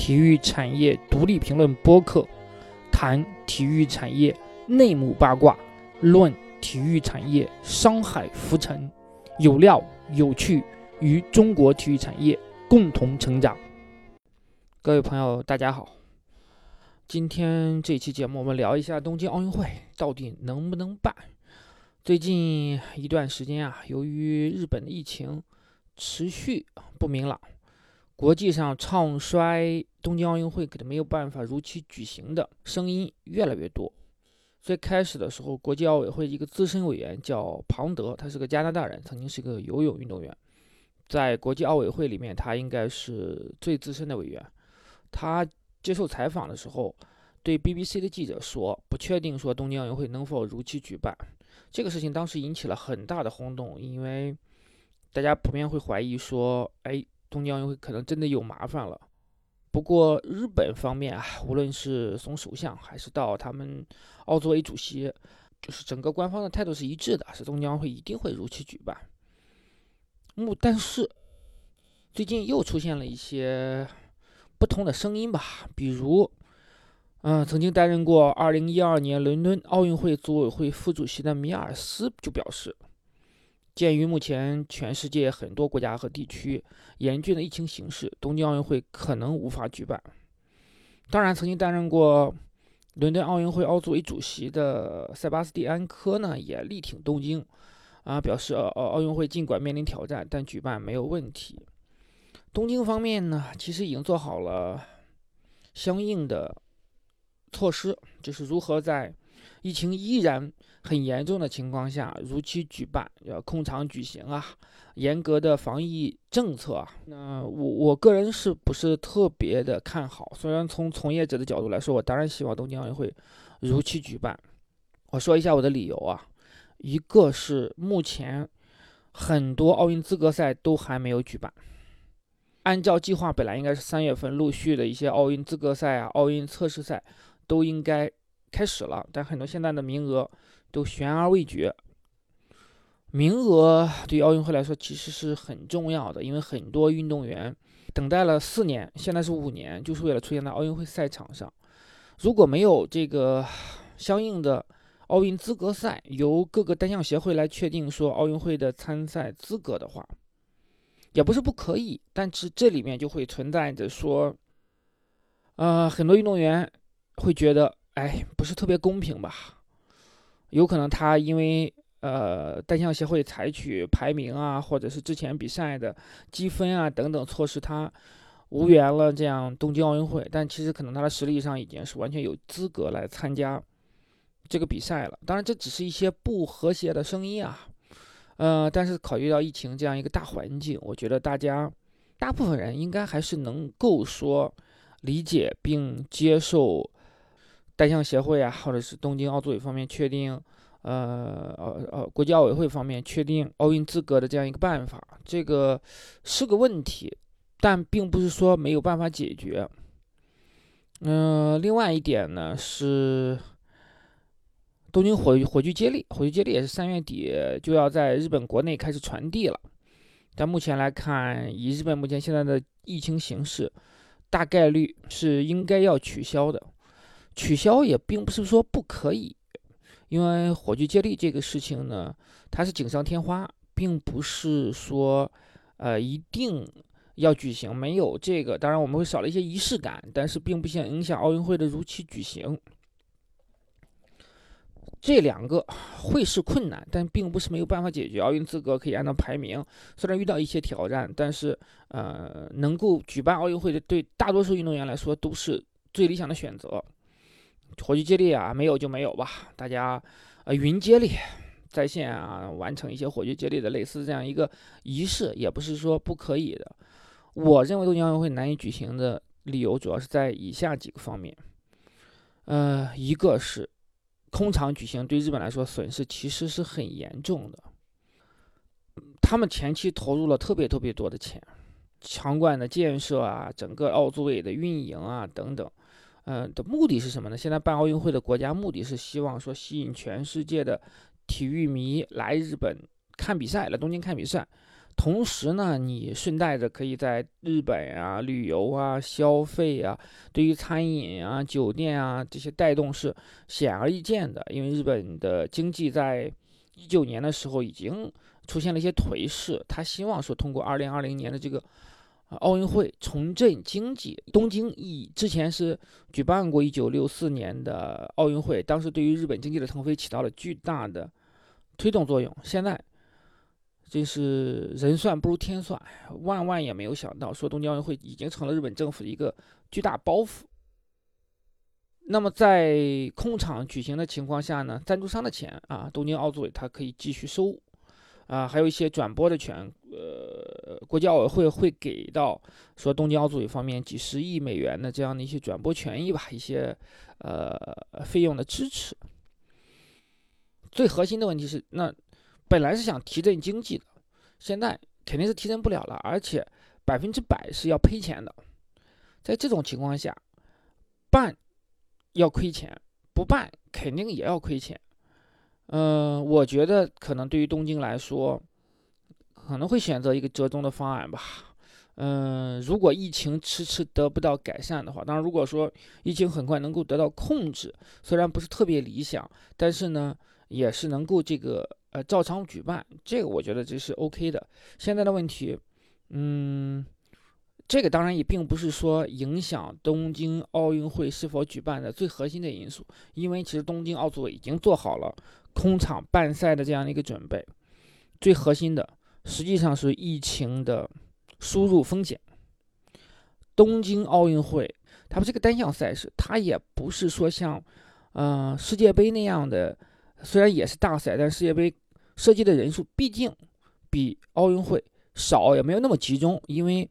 体育产业独立评论播客，谈体育产业内幕八卦，论体育产业商海浮沉，有料有趣，与中国体育产业共同成长。各位朋友，大家好，今天这期节目我们聊一下东京奥运会到底能不能办。最近一段时间啊，由于日本的疫情持续不明朗，国际上唱衰东京奥运会可能没有办法如期举行的声音越来越多。最开始的时候，国际奥委会一个资深委员叫庞德，他是个加拿大人，曾经是个游泳运动员，在国际奥委会里面，他应该是最资深的委员。他接受采访的时候，对 BBC 的记者说：“不确定说东京奥运会能否如期举办。”这个事情当时引起了很大的轰动，因为大家普遍会怀疑说，哎，东京奥运会可能真的有麻烦了。不过日本方面啊，无论是从首相还是到他们奥组委主席，就是整个官方的态度是一致的，是东京奥会一定会如期举办。目但是最近又出现了一些不同的声音吧，比如。嗯，曾经担任过2012年伦敦奥运会组委会副主席的米尔斯就表示，鉴于目前全世界很多国家和地区严峻的疫情形势，东京奥运会可能无法举办。当然，曾经担任过伦敦奥运会奥组委主席的塞巴斯蒂安·科呢，也力挺东京，啊，表示呃奥运会尽管面临挑战，但举办没有问题。东京方面呢，其实已经做好了相应的。措施就是如何在疫情依然很严重的情况下如期举办，要空场举行啊，严格的防疫政策啊。那我我个人是不是特别的看好？虽然从从业者的角度来说，我当然希望东京奥运会如期举办。我说一下我的理由啊，一个是目前很多奥运资格赛都还没有举办。按照计划，本来应该是三月份陆续的一些奥运资格赛啊、奥运测试赛。都应该开始了，但很多现在的名额都悬而未决。名额对奥运会来说其实是很重要的，因为很多运动员等待了四年，现在是五年，就是为了出现在奥运会赛场上。如果没有这个相应的奥运资格赛，由各个单项协会来确定说奥运会的参赛资格的话，也不是不可以，但是这里面就会存在着说，呃，很多运动员。会觉得哎，不是特别公平吧？有可能他因为呃单项协会采取排名啊，或者是之前比赛的积分啊等等措施，他无缘了这样东京奥运会。但其实可能他的实力上已经是完全有资格来参加这个比赛了。当然，这只是一些不和谐的声音啊。呃，但是考虑到疫情这样一个大环境，我觉得大家大部分人应该还是能够说理解并接受。单项协会啊，或者是东京奥组委方面确定，呃呃呃，国际奥委会方面确定奥运资格的这样一个办法，这个是个问题，但并不是说没有办法解决。嗯，另外一点呢是东京火火炬接力，火炬接力也是三月底就要在日本国内开始传递了，但目前来看，以日本目前现在的疫情形势，大概率是应该要取消的。取消也并不是说不可以，因为火炬接力这个事情呢，它是锦上添花，并不是说，呃，一定要举行。没有这个，当然我们会少了一些仪式感，但是并不想影响奥运会的如期举行。这两个会是困难，但并不是没有办法解决。奥运资格可以按照排名，虽然遇到一些挑战，但是呃，能够举办奥运会的，对大多数运动员来说都是最理想的选择。火炬接力啊，没有就没有吧。大家，呃，云接力在线啊，完成一些火炬接力的类似这样一个仪式，也不是说不可以的。我认为东京奥运会难以举行的理由，主要是在以下几个方面。呃，一个是空场举行，对日本来说损失其实是很严重的。他们前期投入了特别特别多的钱，场馆的建设啊，整个奥组委的运营啊等等。嗯，的目的是什么呢？现在办奥运会的国家目的是希望说吸引全世界的体育迷来日本看比赛，来东京看比赛。同时呢，你顺带着可以在日本啊旅游啊消费啊，对于餐饮啊酒店啊这些带动是显而易见的。因为日本的经济在一九年的时候已经出现了一些颓势，他希望说通过二零二零年的这个奥运会重振经济。东京以之前是举办过一九六四年的奥运会，当时对于日本经济的腾飞起到了巨大的推动作用。现在。真是人算不如天算，万万也没有想到，说东京奥运会已经成了日本政府的一个巨大包袱。那么在空场举行的情况下呢，赞助商的钱啊，东京奥组委它可以继续收，啊，还有一些转播的权，呃，国际奥委会会给到说东京奥组委方面几十亿美元的这样的一些转播权益吧，一些呃费用的支持。最核心的问题是那。本来是想提振经济的，现在肯定是提振不了了，而且百分之百是要赔钱的。在这种情况下，办要亏钱，不办肯定也要亏钱。嗯，我觉得可能对于东京来说，可能会选择一个折中的方案吧。嗯，如果疫情迟迟得不到改善的话，当然如果说疫情很快能够得到控制，虽然不是特别理想，但是呢，也是能够这个。呃，照常举办，这个我觉得这是 OK 的。现在的问题，嗯，这个当然也并不是说影响东京奥运会是否举办的最核心的因素，因为其实东京奥组委已经做好了空场办赛的这样的一个准备。最核心的实际上是疫情的输入风险。东京奥运会它不是个单项赛事，它也不是说像嗯世界杯那样的。虽然也是大赛，但世界杯涉及的人数毕竟比奥运会少，也没有那么集中。因为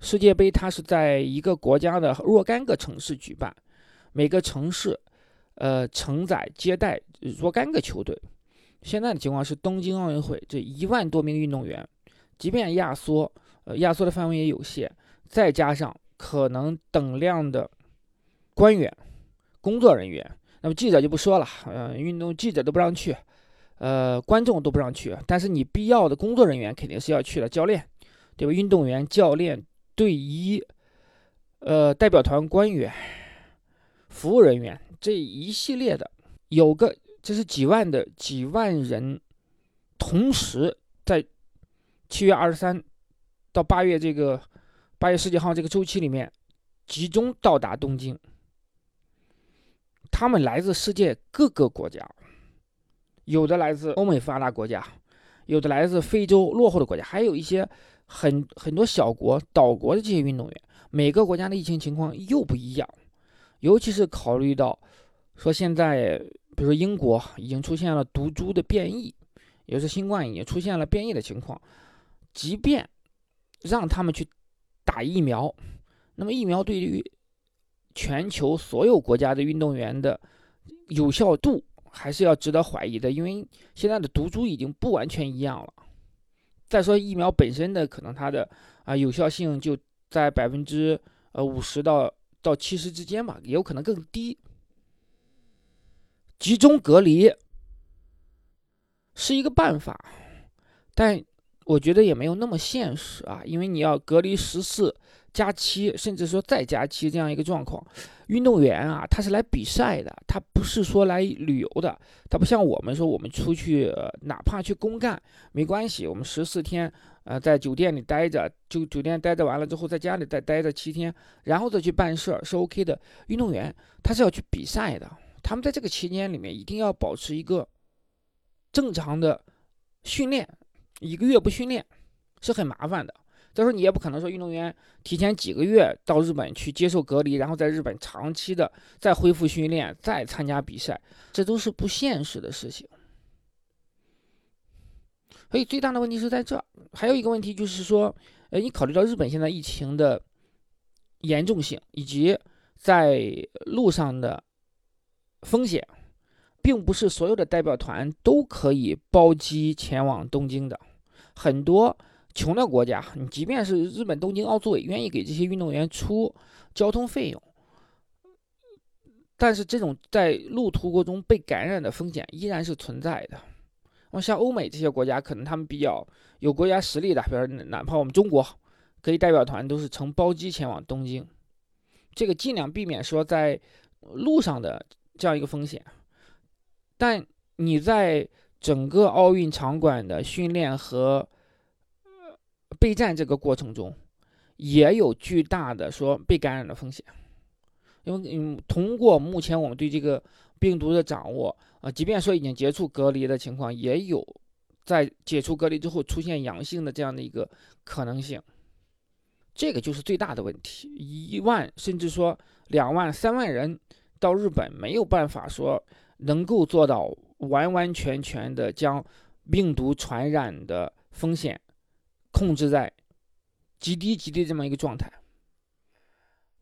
世界杯它是在一个国家的若干个城市举办，每个城市呃承载接待若干个球队。现在的情况是，东京奥运会这一万多名运动员，即便压缩，呃压缩的范围也有限，再加上可能等量的官员、工作人员。那么记者就不说了，呃，运动记者都不让去，呃，观众都不让去，但是你必要的工作人员肯定是要去的，教练，对吧？运动员、教练、队医，呃，代表团官员、服务人员这一系列的，有个这是几万的几万人，同时在七月二十三到八月这个八月十几号这个周期里面集中到达东京。他们来自世界各个国家，有的来自欧美发达国家，有的来自非洲落后的国家，还有一些很很多小国岛国的这些运动员。每个国家的疫情情况又不一样，尤其是考虑到说现在，比如说英国已经出现了毒株的变异，也是新冠已经出现了变异的情况，即便让他们去打疫苗，那么疫苗对于全球所有国家的运动员的有效度还是要值得怀疑的，因为现在的毒株已经不完全一样了。再说疫苗本身的可能它的啊有效性就在百分之呃五十到到七十之间吧，也有可能更低。集中隔离是一个办法，但我觉得也没有那么现实啊，因为你要隔离十四。加七，甚至说再加七这样一个状况，运动员啊，他是来比赛的，他不是说来旅游的，他不像我们说我们出去，哪怕去公干没关系，我们十四天，呃，在酒店里待着，就酒店待着完了之后，在家里再待着七天，然后再去办事儿是 OK 的。运动员他是要去比赛的，他们在这个期间里面一定要保持一个正常的训练，一个月不训练是很麻烦的。再说你也不可能说运动员提前几个月到日本去接受隔离，然后在日本长期的再恢复训练，再参加比赛，这都是不现实的事情。所以最大的问题是在这，还有一个问题就是说，呃，你考虑到日本现在疫情的严重性以及在路上的风险，并不是所有的代表团都可以包机前往东京的，很多。穷的国家，你即便是日本东京奥组委愿意给这些运动员出交通费用，但是这种在路途过中被感染的风险依然是存在的。那像欧美这些国家，可能他们比较有国家实力的，比如哪怕我们中国，可以代表团都是乘包机前往东京，这个尽量避免说在路上的这样一个风险。但你在整个奥运场馆的训练和备战这个过程中，也有巨大的说被感染的风险。因为嗯，通过目前我们对这个病毒的掌握啊，即便说已经解除隔离的情况，也有在解除隔离之后出现阳性的这样的一个可能性。这个就是最大的问题。一万甚至说两万、三万人到日本，没有办法说能够做到完完全全的将病毒传染的风险控制在极低极低这么一个状态。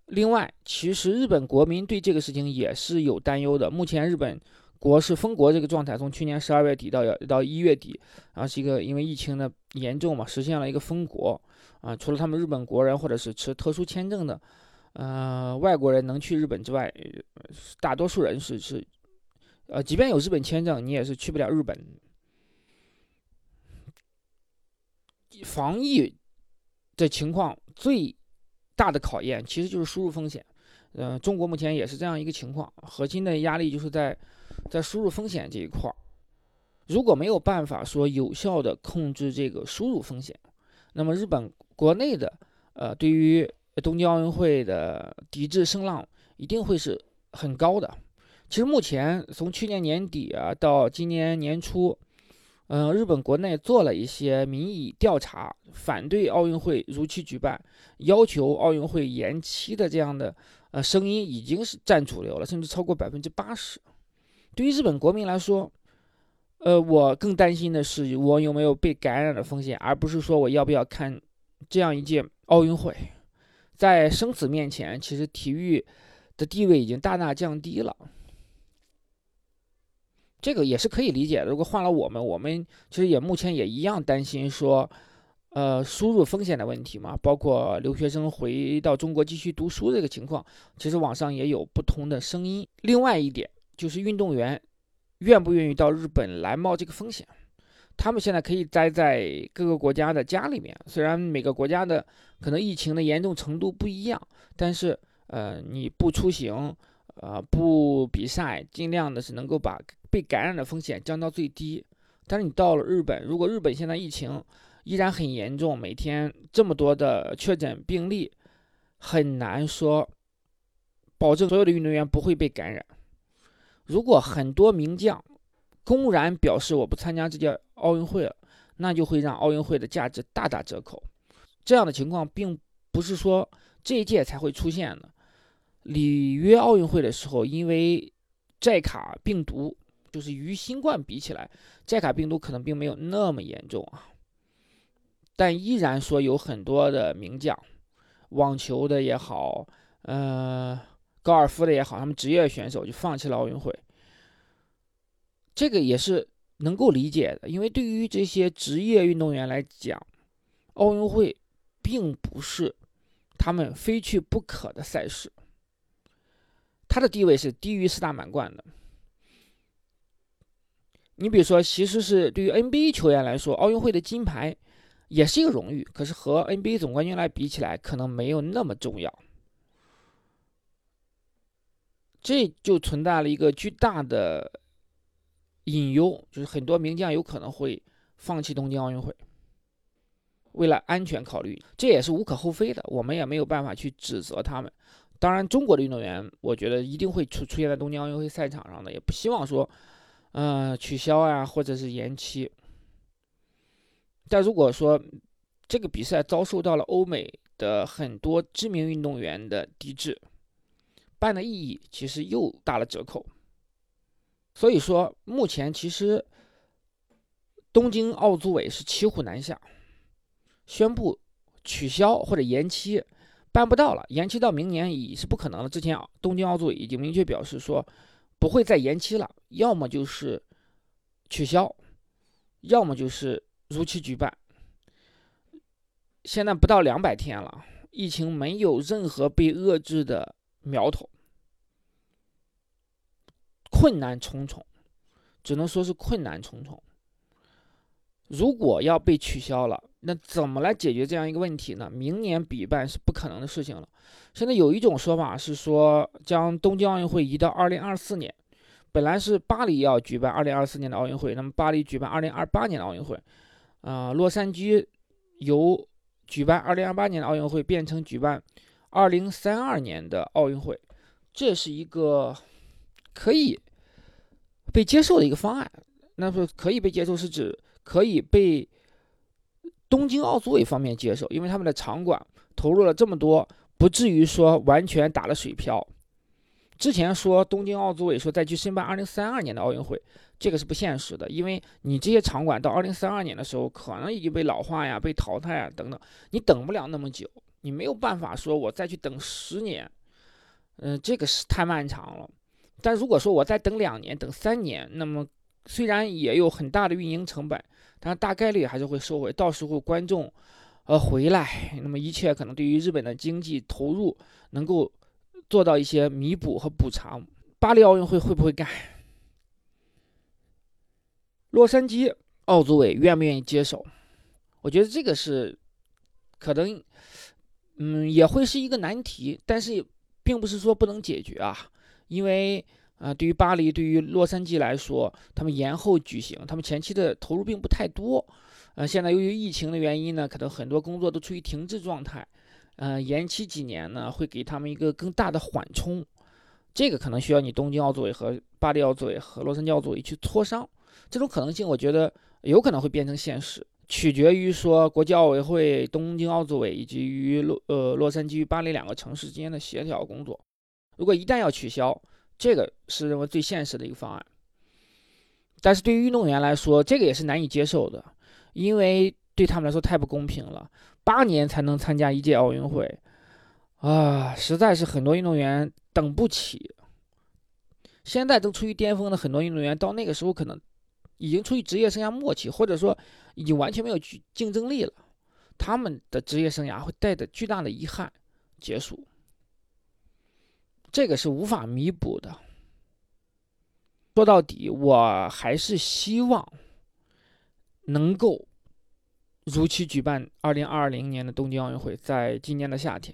另外，其实日本国民对这个事情也是有担忧的。目前日本国是封国这个状态，从去年十二月底到到一月底，啊，是一个因为疫情的严重嘛，实现了一个封国。啊，除了他们日本国人或者是持特殊签证的，呃，外国人能去日本之外，大多数人是是，呃，即便有日本签证，你也是去不了日本。防疫的情况最。大的考验其实就是输入风险，嗯，中国目前也是这样一个情况，核心的压力就是在在输入风险这一块儿。如果没有办法说有效的控制这个输入风险，那么日本国内的呃对于东京奥运会的抵制声浪一定会是很高的。其实目前从去年年底啊到今年年初。嗯，日本国内做了一些民意调查，反对奥运会如期举办，要求奥运会延期的这样的呃声音已经是占主流了，甚至超过百分之八十。对于日本国民来说，呃，我更担心的是我有没有被感染的风险，而不是说我要不要看这样一届奥运会。在生死面前，其实体育的地位已经大大降低了。这个也是可以理解的。如果换了我们，我们其实也目前也一样担心说，呃，输入风险的问题嘛，包括留学生回到中国继续读书这个情况，其实网上也有不同的声音。另外一点就是运动员愿不愿意到日本来冒这个风险？他们现在可以待在各个国家的家里面，虽然每个国家的可能疫情的严重程度不一样，但是呃，你不出行，呃，不比赛，尽量的是能够把。被感染的风险降到最低，但是你到了日本，如果日本现在疫情依然很严重，每天这么多的确诊病例，很难说保证所有的运动员不会被感染。如果很多名将公然表示我不参加这届奥运会了，那就会让奥运会的价值大打折扣。这样的情况并不是说这一届才会出现的，里约奥运会的时候，因为寨卡病毒。就是与新冠比起来，寨卡病毒可能并没有那么严重啊，但依然说有很多的名将，网球的也好，呃，高尔夫的也好，他们职业选手就放弃了奥运会。这个也是能够理解的，因为对于这些职业运动员来讲，奥运会并不是他们非去不可的赛事，它的地位是低于四大满贯的。你比如说，其实是对于 NBA 球员来说，奥运会的金牌也是一个荣誉，可是和 NBA 总冠军来比起来，可能没有那么重要。这就存在了一个巨大的隐忧，就是很多名将有可能会放弃东京奥运会，为了安全考虑，这也是无可厚非的，我们也没有办法去指责他们。当然，中国的运动员，我觉得一定会出出现在东京奥运会赛场上的，也不希望说。嗯，取消啊，或者是延期。但如果说这个比赛遭受到了欧美的很多知名运动员的抵制，办的意义其实又打了折扣。所以说，目前其实东京奥组委是骑虎难下，宣布取消或者延期，办不到了，延期到明年已是不可能了。之前东京奥组委已经明确表示说。不会再延期了，要么就是取消，要么就是如期举办。现在不到两百天了，疫情没有任何被遏制的苗头，困难重重，只能说是困难重重。如果要被取消了，那怎么来解决这样一个问题呢？明年比办是不可能的事情了。现在有一种说法是说，将东京奥运会移到二零二四年。本来是巴黎要举办二零二四年的奥运会，那么巴黎举办二零二八年的奥运会，啊，洛杉矶由举办二零二八年的奥运会变成举办二零三二年的奥运会，这是一个可以被接受的一个方案。那么可以被接受是指可以被东京奥组委方面接受，因为他们的场馆投入了这么多，不至于说完全打了水漂。之前说东京奥组委说再去申办二零三二年的奥运会，这个是不现实的，因为你这些场馆到二零三二年的时候，可能已经被老化呀、被淘汰啊等等，你等不了那么久，你没有办法说我再去等十年，嗯，这个是太漫长了。但如果说我再等两年、等三年，那么虽然也有很大的运营成本，但是大概率还是会收回。到时候观众，呃，回来，那么一切可能对于日本的经济投入能够。做到一些弥补和补偿，巴黎奥运会会不会干？洛杉矶奥组委愿不愿意接手？我觉得这个是可能，嗯，也会是一个难题，但是并不是说不能解决啊。因为啊，对于巴黎、对于洛杉矶来说，他们延后举行，他们前期的投入并不太多。呃，现在由于疫情的原因呢，可能很多工作都处于停滞状态。嗯，延期几年呢，会给他们一个更大的缓冲，这个可能需要你东京奥组委和巴黎奥组委和洛杉矶奥组委去磋商，这种可能性我觉得有可能会变成现实，取决于说国际奥委会、东京奥组委以及于洛呃洛杉矶与巴黎两个城市之间的协调工作。如果一旦要取消，这个是认为最现实的一个方案，但是对于运动员来说，这个也是难以接受的，因为对他们来说太不公平了。八年才能参加一届奥运会，啊，实在是很多运动员等不起。现在都处于巅峰的很多运动员，到那个时候可能已经处于职业生涯末期，或者说已经完全没有竞竞争力了。他们的职业生涯会带着巨大的遗憾结束，这个是无法弥补的。说到底，我还是希望能够。如期举办二零二零年的东京奥运会，在今年的夏天。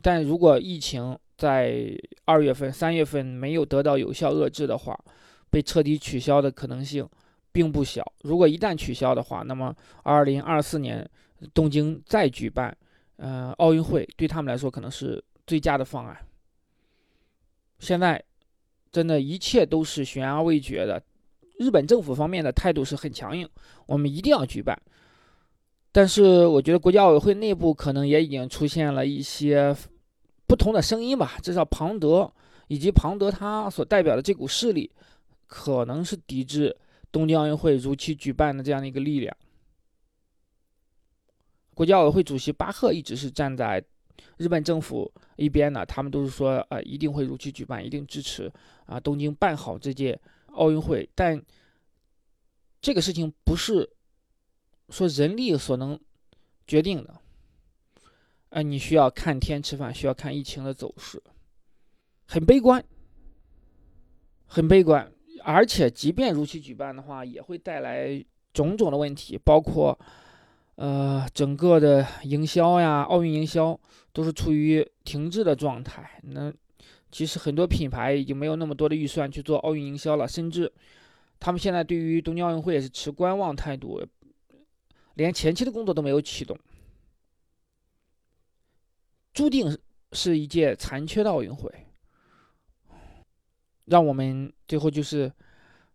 但如果疫情在二月份、三月份没有得到有效遏制的话，被彻底取消的可能性并不小。如果一旦取消的话，那么二零二四年东京再举办，呃，奥运会对他们来说可能是最佳的方案。现在，真的一切都是悬而未决的。日本政府方面的态度是很强硬，我们一定要举办。但是我觉得国际奥委会内部可能也已经出现了一些不同的声音吧，至少庞德以及庞德他所代表的这股势力，可能是抵制东京奥运会如期举办的这样的一个力量。国际奥委会主席巴赫一直是站在日本政府一边呢，他们都是说，呃，一定会如期举办，一定支持啊东京办好这届奥运会。但这个事情不是。说人力所能决定的，哎，你需要看天吃饭，需要看疫情的走势，很悲观，很悲观。而且，即便如期举办的话，也会带来种种的问题，包括呃，整个的营销呀，奥运营销都是处于停滞的状态。那其实很多品牌已经没有那么多的预算去做奥运营销了，甚至他们现在对于东京奥运会也是持观望态度。连前期的工作都没有启动，注定是一届残缺的奥运会。让我们最后就是，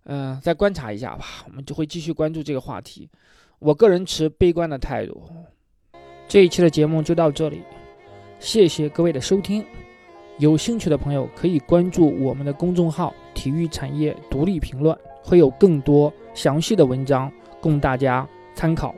嗯，再观察一下吧。我们就会继续关注这个话题。我个人持悲观的态度。这一期的节目就到这里，谢谢各位的收听。有兴趣的朋友可以关注我们的公众号“体育产业独立评论”，会有更多详细的文章供大家参考。